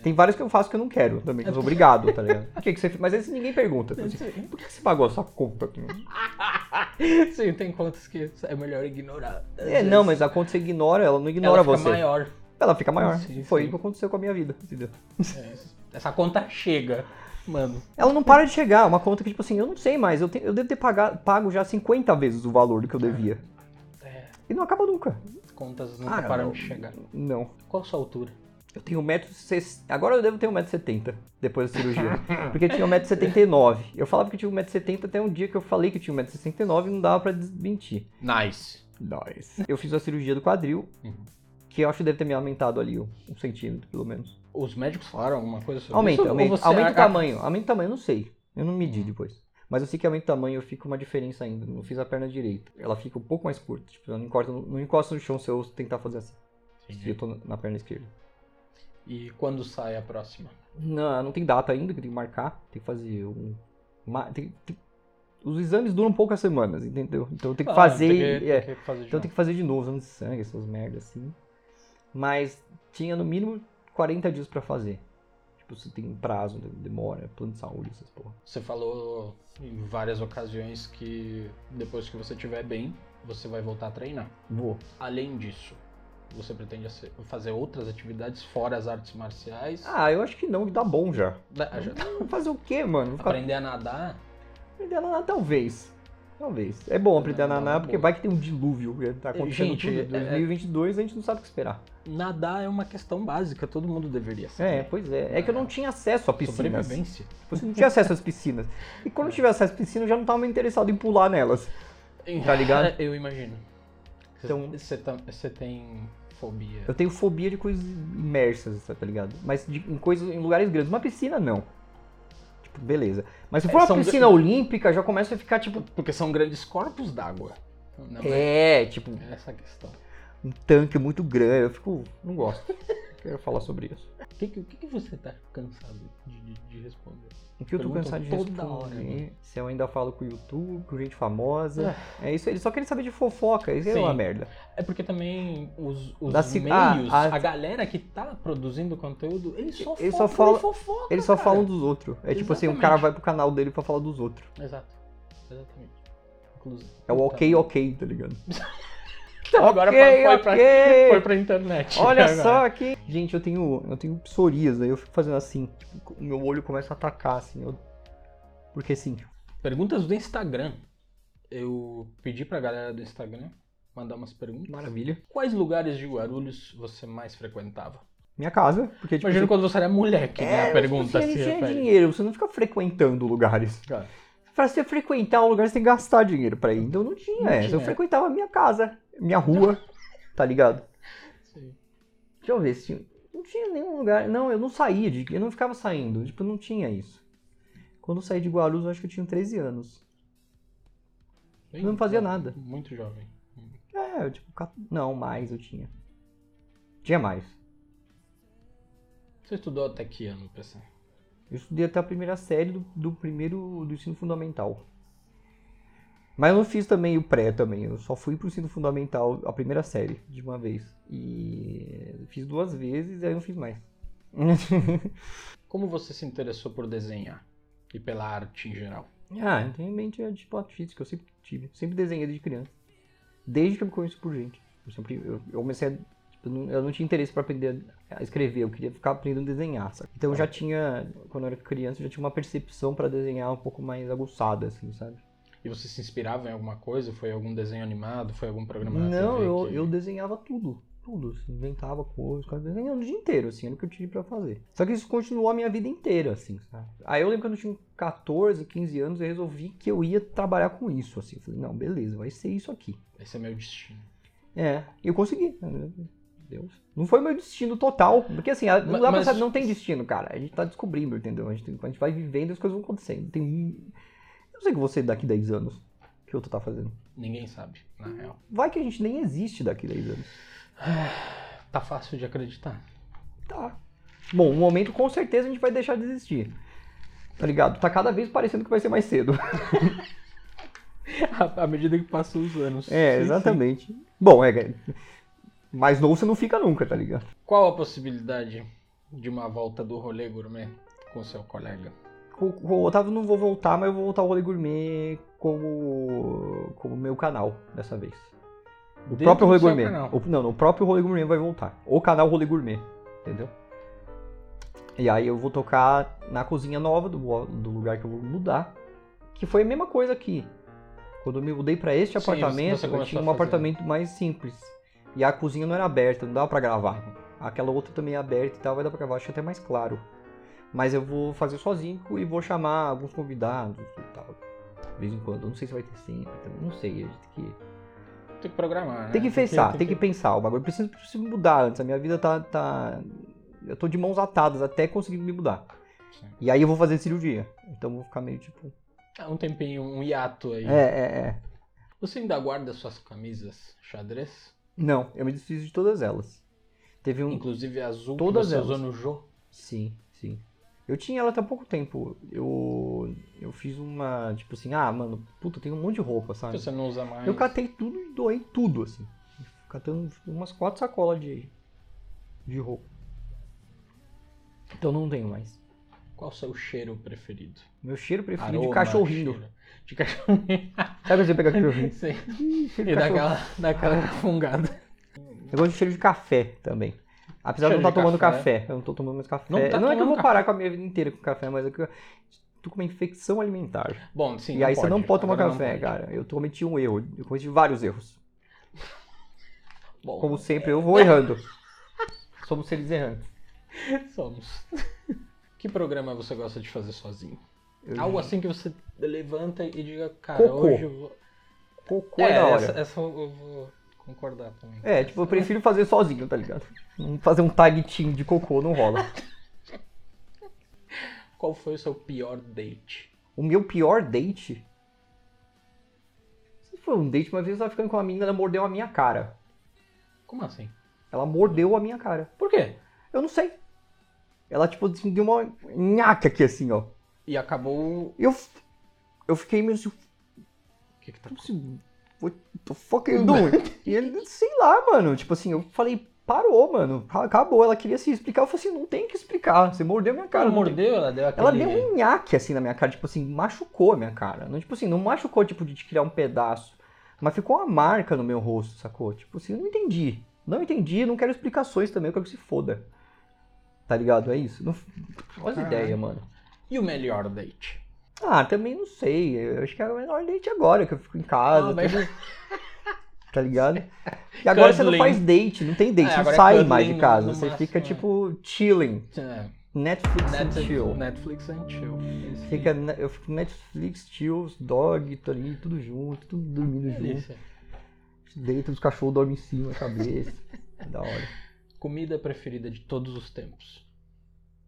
S2: Tem vários que eu faço que eu não quero também, que eu sou obrigado, tá ligado? Por *laughs* que, que você Mas esse ninguém pergunta. tá assim, Por que você pagou a sua conta? *laughs*
S1: Sim, tem contas que é melhor ignorar.
S2: É, não, mas a conta você ignora, ela não ignora
S1: ela fica
S2: você.
S1: maior.
S2: Ela fica maior.
S1: Sim,
S2: Foi
S1: sim.
S2: o que aconteceu com a minha vida, entendeu?
S1: É, essa conta chega, mano.
S2: Ela não para de chegar, uma conta que, tipo assim, eu não sei mais, eu, te- eu devo ter pagado, pago já 50 vezes o valor do que eu devia.
S1: É,
S2: E não acaba nunca.
S1: contas nunca
S2: Ah,
S1: param
S2: não.
S1: de chegar.
S2: Não.
S1: Qual a sua altura?
S2: Eu tenho 1,60m. Agora eu devo ter 1,70m depois da cirurgia. *laughs* Porque eu tinha 1,79m. Eu falava que eu tinha 1,70m até um dia que eu falei que eu tinha 1,69m e não dava pra desmentir.
S1: Nice.
S2: Nice. Eu fiz a cirurgia do quadril,
S1: Uhum.
S2: que eu acho que deve ter me aumentado ali um, centímetro, pelo menos.
S1: Os médicos falaram alguma coisa sobre
S2: Aumenta,
S1: isso?
S2: Aumenta. Aumenta o tamanho. Aumenta o tamanho, eu não sei. Eu não medi depois. Mas eu sei que aumenta o tamanho, eu fico uma diferença ainda. Não fiz a perna direita. Ela fica um pouco mais curta. Tipo, ela não encosta, não encosta no chão se eu tentar fazer assim. Se eu tô na perna esquerda.
S1: E quando sai a próxima?
S2: Não, não tem data ainda, que tem que marcar. Tem que fazer um. uma- tem- tem- os exames duram poucas semanas, entendeu? Então tem que
S1: Ah,
S2: fazer.
S1: tem que-
S2: é,
S1: tem que fazer de
S2: então
S1: novo.
S2: tem que fazer de novo, exame de sangue, essas merdas assim. Mas tinha no mínimo 40 dias pra fazer. Tipo, você tem prazo, demora, plano de saúde, essas porra.
S1: Você falou em várias ocasiões que depois que você estiver bem, você vai voltar a treinar.
S2: Vou.
S1: Além disso, você pretende fazer outras atividades fora as artes marciais?
S2: Ah, eu acho que não, que dá bom já.
S1: Da- já- *laughs*
S2: Fazer o quê, mano? Ficar
S1: Aprender a nadar?
S2: aprender a nadar, talvez. Talvez. É bom aprender a
S1: Nadar é
S2: porque vai que tem um dilúvio. que Tá acontecendo
S1: Gente,
S2: tudo.
S1: é-
S2: 2022 a gente não sabe o que esperar.
S1: Nadar é uma questão básica, todo mundo deveria
S2: É,
S1: saber.
S2: pois é. É que eu não tinha acesso a piscinas.
S1: Sobrevivência.
S2: Você não tinha acesso às piscinas. E quando *laughs* eu tive acesso às piscinas, eu já não estava interessado em pular nelas. Tá ligado? *laughs*
S1: Eu imagino.
S2: Então-
S1: Você você tem fobia.
S2: Eu tenho fobia de coisas imersas, tá ligado? Mas de- em coisas em lugares grandes. Uma piscina, não. Tipo, beleza. Mas se
S1: É,
S2: for uma
S1: são-
S2: piscina olímpica, já começa a ficar, tipo.
S1: Porque são grandes corpos d'água. Não é
S2: É, tipo,
S1: essa questão.
S2: um tanque muito grande. Eu fico. Não gosto. *laughs* Quero falar sobre isso.
S1: O que, que que você tá cansado de, de- de responder?
S2: O que eu tô cansado de responder,
S1: hora, né?
S2: se eu ainda falo com o YouTube, com gente famosa. É isso, eles só querem saber de fofoca, isso é
S1: Sim.
S2: uma merda.
S1: É porque também os, os
S2: Da ci-
S1: meios,
S2: ah, a-
S1: a galera que tá produzindo conteúdo, eles só
S2: Eles só falam-
S1: fofoca,
S2: Eles só
S1: cara.
S2: falam dos outros. É tipo assim,
S1: Exatamente.
S2: cara vai pro canal dele pra falar dos outros.
S1: Exato. Exatamente. Inclusive.
S2: É o ok, ok, tá ligado? *laughs*
S1: Agora
S2: Ok,
S1: foi, pra,
S2: ok.
S1: foi pra internet.
S2: Olha
S1: Agora.
S2: só aqui. Gente, eu tenho, eu tenho psoríase, aí eu fico fazendo assim. Tipo, o meu olho começa a atacar, assim. eu- Porque sim.
S1: Perguntas do Instagram. Eu pedi pra galera do Instagram mandar umas perguntas.
S2: Maravilha.
S1: Quais lugares de Guarulhos você mais frequentava?
S2: Minha casa, porque tipo.
S1: Imagina
S2: você-
S1: quando você era moleque, né?
S2: É,
S1: A pergunta
S2: você
S1: se
S2: não tinha
S1: refere.
S2: dinheiro, você não fica frequentando lugares.
S1: Cara,
S2: Pra você frequentar um lugar, você tem que gastar dinheiro pra ir. Então não tinha
S1: Não.
S2: Eu
S1: tinha.
S2: frequentava a minha casa, minha rua, tá ligado?
S1: sim.
S2: Deixa eu ver se tinha. Não tinha nenhum lugar. Não, eu não saía, de... eu não ficava saindo. Tipo, não tinha isso. Quando eu saí de Guarulhos, eu acho que eu tinha 13 anos.
S1: Bem-
S2: Eu não fazia nada.
S1: Muito jovem.
S2: É, eu, tipo, não, mais eu tinha. Tinha mais.
S1: Você estudou até que ano, PC?
S2: Eu estudei até a primeira série do, do primeiro do ensino fundamental. Mas eu não fiz também o pré também. Eu só fui pro ensino fundamental a primeira série de uma vez. E fiz duas vezes e aí não fiz mais. *laughs*
S1: Como você se interessou por desenhar? E pela arte em geral?
S2: ah, eu tenho em mente a tipo artística, eu sempre tive. Sempre desenhei desde criança. Desde que eu me conheço por gente. Eu sempre eu, eu comecei a, tipo, eu não, eu não tinha interesse pra aprender a escrever, eu queria ficar aprendendo a desenhar, sabe? Então eu já tinha, quando eu era criança, eu já tinha uma percepção pra desenhar um pouco mais aguçada, assim, sabe?
S1: E você se inspirava em alguma coisa? Foi algum desenho animado? Foi algum programa
S2: Não, eu,
S1: que-
S2: eu desenhava tudo. Tudo, assim, inventava coisas, desenhando o dia inteiro, assim, era o que eu tive pra fazer. Só que isso continuou a minha vida inteira, assim, sabe? Aí eu lembro que quando eu tinha 14, 15 anos, eu resolvi que eu ia trabalhar com isso, assim. Eu falei, não, beleza, vai ser isso aqui.
S1: Esse é meu destino.
S2: É, e eu consegui. né? Deus. Não foi meu destino total, porque assim, a- não
S1: mas-
S2: saber, não tem destino, cara. A gente tá descobrindo, entendeu? A gente, a gente vai vivendo e as coisas vão acontecendo. Tem um- Eu não sei o que você daqui 10 anos, o que eu tô tá fazendo.
S1: Ninguém sabe, na real.
S2: Vai que a gente nem existe daqui 10 anos. *sighs*
S1: Tá fácil de acreditar.
S2: Tá. Bom, um momento com certeza a gente vai deixar de existir. Tá ligado? Tá cada vez parecendo que vai ser mais cedo. *laughs*
S1: À medida que passam os anos.
S2: É,
S1: Sim,
S2: exatamente. Bom, é. Mais novo você não fica nunca, tá ligado?
S1: sim. Qual a possibilidade de uma volta do rolê gourmet com seu colega?
S2: Com, com o Otávio não vou voltar, mas eu vou voltar ao Rolê Gourmet como, como meu canal dessa vez. O
S1: Dentro
S2: próprio Rolê Gourmet. O- não, o próprio Rolê Gourmet vai voltar. O canal Rolê Gourmet, entendeu? E aí eu vou tocar na cozinha nova do, do lugar que eu vou mudar. Que foi a mesma coisa aqui. Quando eu me mudei pra este
S1: Sim,
S2: apartamento, eu tinha um apartamento mais simples. E a cozinha não era aberta, não dava pra gravar. Aquela outra também é aberta e tal, vai dar pra gravar, acho até mais claro. Mas eu vou fazer sozinho e vou chamar alguns convidados e tal. De vez em quando. Não sei se vai ter sempre, também não sei. A gente tem que,
S1: Tem que programar, né?
S2: tem que pensar, tem que pensar o bagulho. Eu preciso, preciso mudar antes. A minha vida tá, tá. Eu tô de mãos atadas até conseguir me mudar.
S1: Sim.
S2: E aí eu vou fazer cirurgia. Então eu vou ficar meio tipo.
S1: Ah, um tempinho, um hiato aí.
S2: É, é, é.
S1: Você ainda guarda suas camisas xadrez?
S2: Não, eu me desfiz de todas elas. Teve um.
S1: Inclusive azul
S2: Todas
S1: que você
S2: elas.
S1: usou no Jô?
S2: Sim, sim. Eu tinha ela até pouco tempo. Eu, eu fiz uma, tipo assim, ah, mano, puta, tem um monte de roupa, sabe?
S1: você não usa mais.
S2: Eu catei tudo e doei tudo, assim. Catando umas quatro sacolas de, de roupa. Então não tenho mais.
S1: Qual o seu cheiro preferido?
S2: Meu cheiro preferido
S1: Aroma,
S2: de cachorrinho.
S1: cheiro. De cachorrinho. *laughs*
S2: Sabe você pegar cachorrinho? *laughs*
S1: Sim.
S2: Cheiro
S1: E daquela, daquela fungada.
S2: Eu gosto de cheiro de café também. Apesar de eu não estar
S1: de
S2: tomando
S1: café.
S2: café. Eu não tô tomando mais café.
S1: Não tá
S2: não é que eu vou parar com a minha vida inteira com café, mas é que eu tô com uma infecção alimentar.
S1: Bom, sim.
S2: e aí você não pode tomar
S1: Agora
S2: café,
S1: pode.
S2: cara. Eu cometi um erro. Eu cometi vários erros.
S1: Bom,
S2: Como sempre, eu vou errando. Somos seres errantes. *laughs*
S1: somos. Que programa você gosta de fazer sozinho?
S2: Eu-
S1: Algo assim que você levanta e diga, cara,
S2: Cocô.
S1: hoje eu vou.
S2: Cocô é,
S1: é, essa, essa eu vou concordar também.
S2: É, tipo, eu prefiro fazer sozinho, tá ligado? Não Fazer um tag team de cocô não rola. *laughs*
S1: Qual foi o seu pior date?
S2: O meu pior date. Se foi um date, uma vez eu tava ficando com uma menina, ela mordeu a minha cara.
S1: Como assim?
S2: Ela mordeu a minha cara.
S1: Por quê?
S2: Eu não sei. Ela, tipo, assim, deu uma nhaca aqui, assim, ó.
S1: E acabou.
S2: Eu, eu fiquei meio assim,
S1: O que que tá
S2: tipo assim, what the fuck are you doing? e ele, sei lá, mano, tipo assim, eu falei, parou, mano, acabou. Ela queria se explicar, eu falei assim, não tem que explicar, você mordeu minha cara.
S1: Ela mordeu, ela deu aquele.
S2: Ela deu um nhaque assim na minha cara, tipo assim, machucou a minha cara. Não, tipo assim, não machucou tipo de criar um pedaço. Mas ficou uma marca no meu rosto, sacou? Tipo assim, eu não entendi. Não entendi, não quero explicações também, eu quero que se foda. Tá ligado? É isso. Não... Olha as ideias, mano.
S1: E o melhor date?
S2: Ah, também não sei. Eu acho que é o melhor date agora, que eu fico em casa.
S1: Ah, mas-
S2: tudo- *laughs* Tá ligado? E agora você não faz date, não tem date,
S1: É,
S2: você não
S1: é
S2: sai
S1: cuddling
S2: mais de casa. você
S1: máximo,
S2: fica,
S1: é.
S2: tipo, chilling.
S1: É,
S2: Netflix and
S1: Netflix,
S2: chill.
S1: Netflix and chill. Esse-
S2: Fica, eu fico Netflix, chill, dog, tô ali, tudo junto, tudo dormindo junto. Deita, os cachorros dormem em cima, a cabeça. É *laughs* da hora.
S1: Comida preferida de todos os tempos.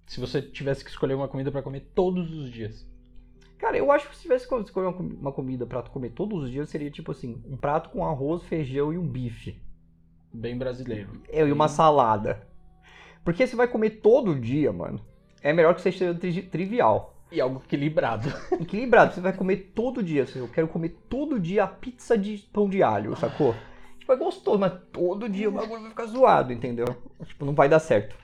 S1: Se você tivesse que escolher uma comida pra comer todos os dias.
S2: Cara, eu acho que se tivesse que escolher uma com- uma comida pra tu comer todos os dias, seria tipo assim, um prato com arroz, feijão e um bife.
S1: Bem brasileiro.
S2: É, e uma salada. Porque você vai comer todo dia, mano. É melhor que seja tri- trivial.
S1: E algo equilibrado. *laughs*
S2: Equilibrado, você vai comer todo dia. Assim, eu quero comer todo dia a pizza de pão de alho, sacou? Tipo, é gostoso, mas todo dia o bagulho vai ficar zoado, entendeu? Tipo, não vai dar certo.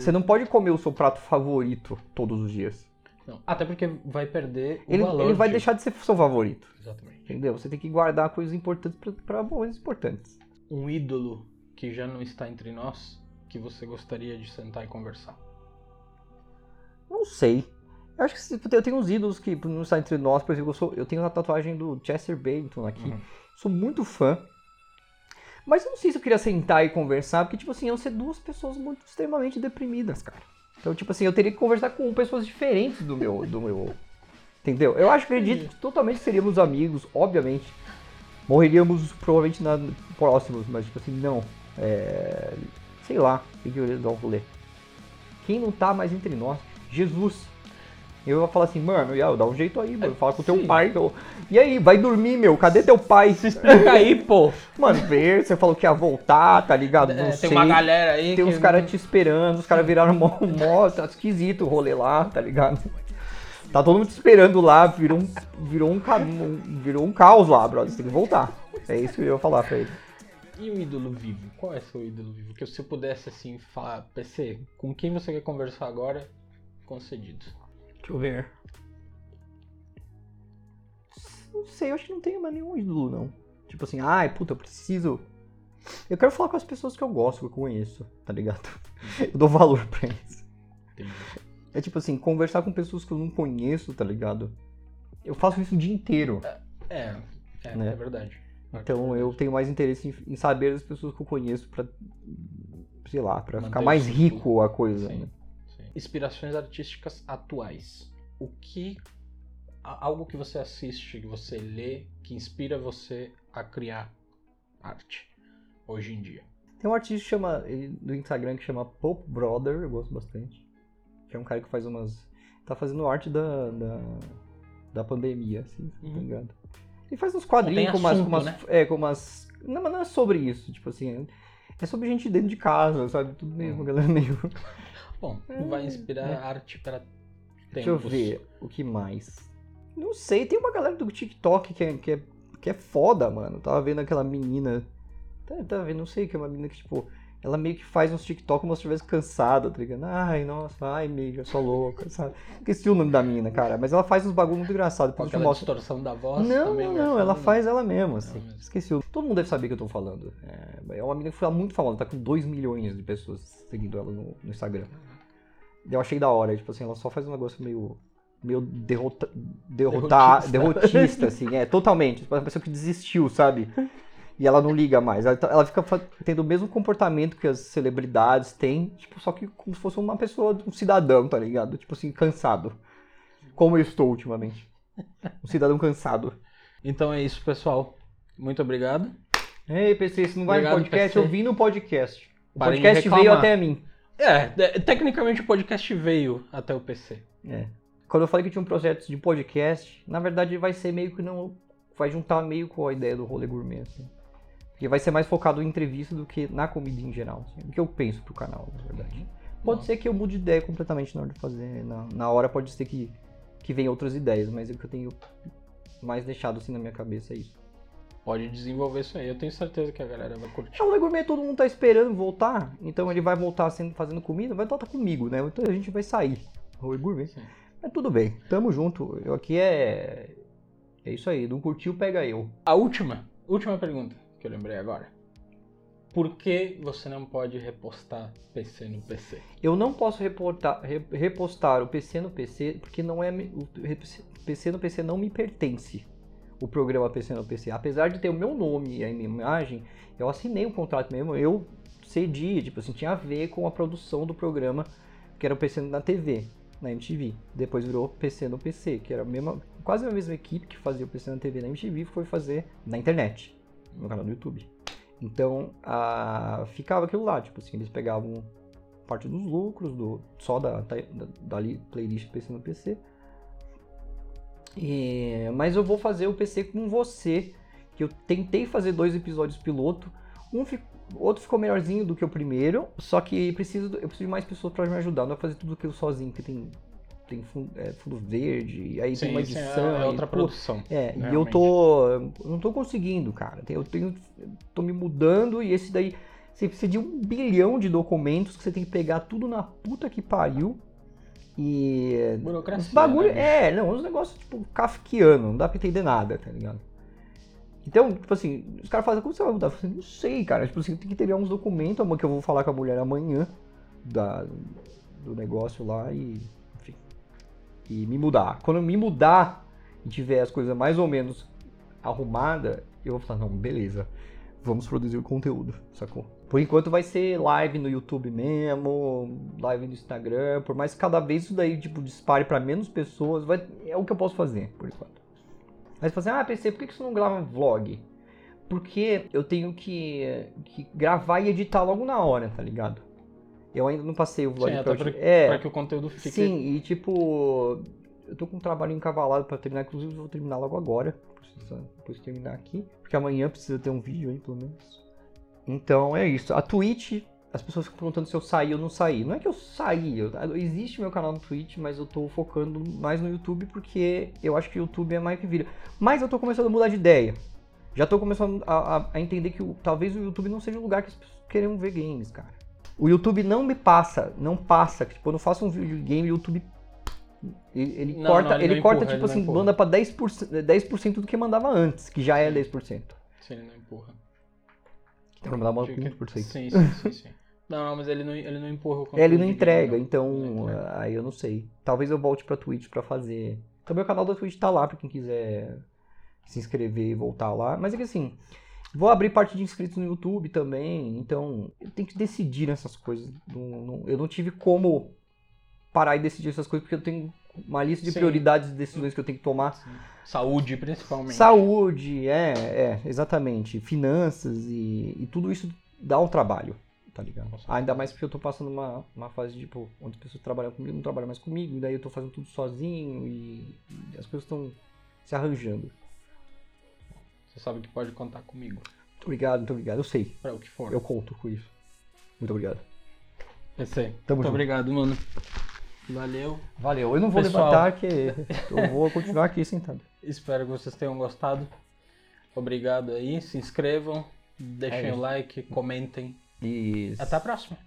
S2: Você não pode comer o seu prato favorito todos os dias.
S1: Não, Até porque vai perder o
S2: Ele,
S1: valor.
S2: ele vai
S1: de-
S2: deixar de ser seu favorito,
S1: Exatamente.
S2: entendeu? Você tem que guardar coisas importantes pra momentos importantes.
S1: Um ídolo que já não está entre nós, que você gostaria de sentar e conversar.
S2: Não sei. Eu acho que eu tenho uns ídolos que não está entre nós, por exemplo, eu, sou- eu tenho uma tatuagem do Chester Bennington aqui.
S1: Uhum.
S2: Sou muito fã. Mas eu não sei se eu queria sentar e conversar, porque, tipo assim, iam ser duas pessoas muito extremamente deprimidas, cara. Então, tipo assim, eu teria que conversar com pessoas diferentes do meu. Do meu entendeu? Eu acho, acredito que totalmente seríamos amigos, obviamente. Morreríamos provavelmente na, próximos, mas, tipo assim, não. É, sei lá, tem que dar um rolê. Quem não tá mais entre nós? Jesus. Eu vou falar assim, mano, Iau, dá um jeito aí, mano. Fala com teu
S1: Sim.
S2: pai. meu. E aí, vai dormir, meu? Cadê teu pai?
S1: Explica aí, pô.
S2: Mano, ver, você falou que ia voltar, tá ligado? Não
S1: É,
S2: sei.
S1: tem uma galera aí
S2: Tem uns caras te esperando, os caras viraram mó, mó, tá esquisito o rolê lá, tá ligado? Tá todo mundo te esperando lá, virou um, virou um, um- virou um caos lá, brother. Você tem que voltar. É isso que eu ia falar pra ele.
S1: E o ídolo vivo? Qual é seu ídolo vivo? Que se eu pudesse, assim, falar... PC, com quem você quer conversar agora? Concedido.
S2: Deixa eu ver. Não sei, eu acho que não tenho mais nenhum ídolo, não. Tipo assim, ai, puta, eu preciso. Eu quero falar com as pessoas que eu gosto, que eu conheço, tá ligado? *laughs* Eu dou valor pra isso.
S1: Entendi.
S2: É tipo assim, conversar com pessoas que eu não conheço, tá ligado? Eu faço isso o dia inteiro.
S1: É, é,
S2: Né?
S1: é verdade.
S2: Então eu tenho mais interesse em, saber das pessoas que eu conheço pra, sei lá, pra
S1: Manter
S2: ficar mais
S1: círculo.
S2: rico a coisa.
S1: Sim,
S2: né?
S1: Inspirações artísticas atuais. O que. Algo que você assiste, que você lê, que inspira você a criar arte hoje em dia.
S2: Tem um artista que chama, do Instagram que chama Pope Brother, eu gosto bastante. Que é um cara que faz umas. Tá fazendo arte da, da, da pandemia, assim, tá
S1: Uhum.
S2: ligado? Ele faz uns quadrinhos com umas,
S1: assunto,
S2: com umas-
S1: né?
S2: É, com umas. Não, mas não é sobre isso, tipo assim. É sobre gente dentro de casa, sabe? Tudo
S1: Uhum.
S2: uma galera meio.
S1: Bom,
S2: É,
S1: vai inspirar
S2: é.
S1: arte para
S2: Deixa eu
S1: tempos.
S2: ver o que mais. Não sei, tem uma galera do TikTok que é, que é, que é foda, mano. Tava vendo aquela menina. Tá, tá vendo, não sei, que é uma menina que, tipo, ela meio que faz uns TikTok como se estivesse cansada, tá ligado? Ai, nossa, ai, amiga, sou louca, sabe? Esqueci o nome da menina, cara, mas ela faz uns bagulho muito engraçado.
S1: Com
S2: Depois eu
S1: aquela
S2: mostro.
S1: distorção da voz
S2: Não,
S1: também.
S2: não,
S1: vai
S2: não, ela faz ela mesma, assim.
S1: Ela mesma.
S2: Esqueci o. Todo mundo deve saber que eu tô falando. É, é uma menina que foi muito famosa, tá com 2 milhões de pessoas seguindo ela no, no Instagram. Eu achei da hora, tipo assim, ela só faz um negócio meio. meio derrota, derrotar,
S1: Derrotista.
S2: derrotista, assim, é, totalmente. Tipo, uma pessoa que desistiu, sabe? E ela não liga mais. Ela, ela fica tendo o mesmo comportamento que as celebridades têm, tipo, só que como se fosse uma pessoa, um cidadão, tá ligado? Tipo assim, cansado. Como eu estou ultimamente. Um cidadão cansado.
S1: Então é isso, pessoal. Muito obrigado.
S2: Ei, PC, se não vai
S1: Obrigado,
S2: no podcast,
S1: PC.
S2: eu vi no podcast. O
S1: Parem
S2: podcast veio até mim.
S1: É, de- tecnicamente o podcast veio até o PC.
S2: É. Quando eu falei que tinha um projeto de podcast, na verdade vai ser meio que não. Vai juntar meio com a ideia do rolê gourmet, assim. Porque vai ser mais focado em entrevista do que na comida em geral. Assim, o que eu penso pro canal, na verdade. Pode
S1: Nossa.
S2: ser que eu mude de ideia completamente na hora de fazer. Na, na hora pode ser que, que venha outras ideias, mas é o que eu tenho mais deixado assim na minha cabeça é isso.
S1: Pode desenvolver isso aí. Eu tenho certeza que a galera vai curtir.
S2: É, o rolê gourmet todo mundo tá esperando voltar, então ele vai voltar sendo, fazendo comida, vai voltar comigo, né? Então a gente vai sair. Rolê gourmet.
S1: Sim.
S2: Mas tudo bem, tamo junto. Eu aqui é. É isso aí, não curtiu, pega eu.
S1: A última, última pergunta que eu lembrei agora. Por que você não pode repostar PC no PC?
S2: Eu não posso reportar, re- repostar o PC no PC porque não é o PC no PC não me pertence. O programa PC no PC, apesar de ter o meu nome e a minha imagem, eu assinei um contrato mesmo, eu cedi, tipo assim, tinha a ver com a produção do programa que era o PC na TV, na MTV. Depois virou PC no PC, que era a mesma, quase a mesma equipe que fazia o PC na TV na MTV foi fazer na internet, no canal do YouTube. Então, a, ficava aquilo lá, tipo assim, eles pegavam parte dos lucros do só da, da, da li- playlist PC no PC. E- mas eu vou fazer o PC com você, que eu tentei fazer dois episódios piloto. Um outro ficou melhorzinho do que o primeiro, só que preciso, eu preciso de mais pessoas para me ajudar. Não é fazer tudo aquilo sozinho, que tem, tem fundo, é, fundo verde, e aí tem uma
S1: sim,
S2: edição.
S1: é
S2: e,
S1: outra
S2: pô,
S1: produção.
S2: é, e eu tô. Eu não tô conseguindo, cara. Eu tenho. tô me mudando e esse daí. Você precisa de um bilhão de documentos que você tem que pegar tudo na puta que pariu. E.
S1: Burocracia.
S2: Os bagulho.
S1: né?
S2: É, não, uns negócios tipo kafkiano, não dá pra entender nada, tá ligado? Então, tipo assim, os caras fazem, como você vai mudar? Eu falei, não sei, cara. Tipo assim, tem que ter uns documentos que eu vou falar com a mulher amanhã da, do negócio lá e. Enfim. E me mudar. Quando eu me mudar e tiver as coisas mais ou menos arrumadas, eu vou falar, não, beleza. Vamos produzir o conteúdo, sacou? Por enquanto vai ser live no YouTube mesmo, live no Instagram, por mais que cada vez isso daí, tipo, dispare pra menos pessoas, vai, é o que eu posso fazer, por enquanto. Mas você fala assim, ah, PC, por que você não grava vlog? Porque eu tenho que, que gravar e editar logo na hora, tá ligado? Eu ainda não passei o vlog
S1: Sim,
S2: pra
S1: até
S2: eu-
S1: pra,
S2: é,
S1: pra que o conteúdo fique.
S2: Sim, e tipo, eu tô com um trabalho encavalado pra terminar, inclusive eu vou terminar logo agora, depois de terminar aqui, porque amanhã precisa ter um vídeo aí, pelo menos. Então é isso. A Twitch, as pessoas ficam perguntando se eu saí ou não saí. Não é que eu saí, eu- existe meu canal no Twitch, mas eu tô focando mais no YouTube porque eu acho que o YouTube é mais que vira. Mas eu tô começando a mudar de ideia. Já tô começando a, a- a entender que o- talvez o YouTube não seja um lugar que as pessoas queiram ver games, cara. O YouTube não me passa, não passa. Tipo, eu não faço um vídeo de game, o YouTube. Ele,
S1: Não,
S2: corta,
S1: não, ele
S2: ele corta
S1: empurra,
S2: tipo
S1: ele
S2: assim,
S1: empurra.
S2: manda pra 10%, 10 do que mandava antes, que já é 10%.
S1: Se ele não empurra.
S2: Então mandava uma
S1: Fica-
S2: 20%.
S1: Sim, sim, sim, sim. *laughs* Não, não, mas ele não, ele não empurra o conteúdo.
S2: É, ele não entrega,
S1: game,
S2: então
S1: não entrega.
S2: aí eu não sei. Talvez eu volte pra Twitch pra fazer. Também o canal da Twitch tá lá pra quem quiser se inscrever e voltar lá. Mas é que assim, vou abrir parte de inscritos no YouTube também, então eu tenho que decidir nessas coisas. Não- não- eu não tive como parar e decidir essas coisas porque eu tenho uma lista de
S1: Sim.
S2: prioridades e decisões que eu tenho que tomar.
S1: Sim. Saúde, principalmente.
S2: Saúde, é, é, exatamente. Finanças e, e tudo isso dá um trabalho, tá ligado?
S1: Certeza.
S2: Ainda mais porque eu tô passando uma, uma fase, tipo, onde as pessoas trabalham comigo, não trabalham mais comigo, e daí eu tô fazendo tudo sozinho e, e as coisas estão se arranjando.
S1: Você sabe que pode contar comigo.
S2: Muito obrigado, muito obrigado. Eu sei,
S1: Pra o que for.
S2: eu conto com isso. Muito obrigado.
S1: PC.
S2: Tamo
S1: Muito
S2: junto.
S1: obrigado, mano. Valeu.
S2: Valeu. Eu não vou
S1: Pessoal.
S2: levantar, que eu vou continuar aqui sentado. *laughs*
S1: Espero que vocês tenham gostado. Obrigado aí. Se inscrevam, deixem
S2: É
S1: o like, comentem.
S2: E
S1: Até a próxima.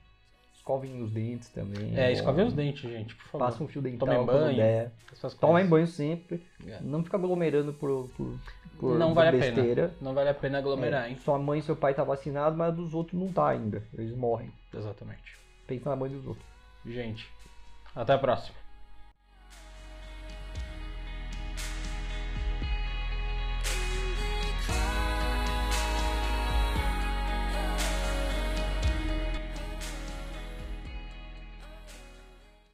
S2: escovem os dentes também.
S1: É,
S2: bom.
S1: escovem os dentes, gente, por favor.
S2: Passa um fio dental
S1: Tomem banho.
S2: Tomem banho sempre.
S1: É.
S2: Não fica aglomerando por, por, por
S1: Não vale a
S2: besteira.
S1: pena. Não vale a pena aglomerar,
S2: É,
S1: hein?
S2: Sua mãe e seu pai tá vacinado, mas a dos outros não tá ainda. Eles morrem.
S1: Exatamente.
S2: Pensa na mãe dos outros.
S1: Gente, até a próxima.